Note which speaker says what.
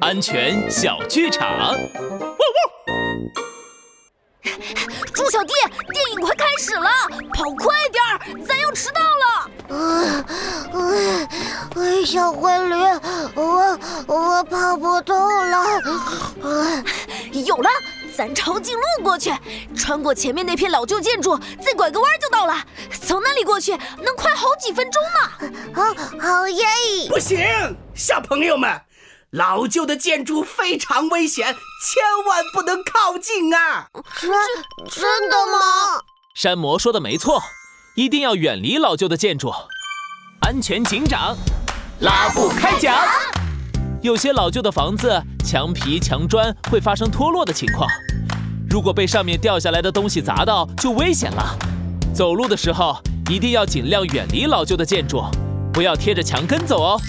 Speaker 1: 安全小剧场。
Speaker 2: 猪小弟，电影快开始了，跑快点儿，咱要迟到了。
Speaker 3: 小灰驴，我我跑不动了。
Speaker 2: 啊，有了，咱抄近路过去，穿过前面那片老旧建筑，再拐个弯就到了。从那里过去能快好几分钟呢。
Speaker 3: 好，好耶！
Speaker 4: 不行，小朋友们。老旧的建筑非常危险，千万不能靠近啊！
Speaker 3: 真真的吗？
Speaker 1: 山魔说的没错，一定要远离老旧的建筑。安全警长，拉布开讲。有些老旧的房子，墙皮、墙砖会发生脱落的情况，如果被上面掉下来的东西砸到，就危险了。走路的时候，一定要尽量远离老旧的建筑，不要贴着墙根走哦。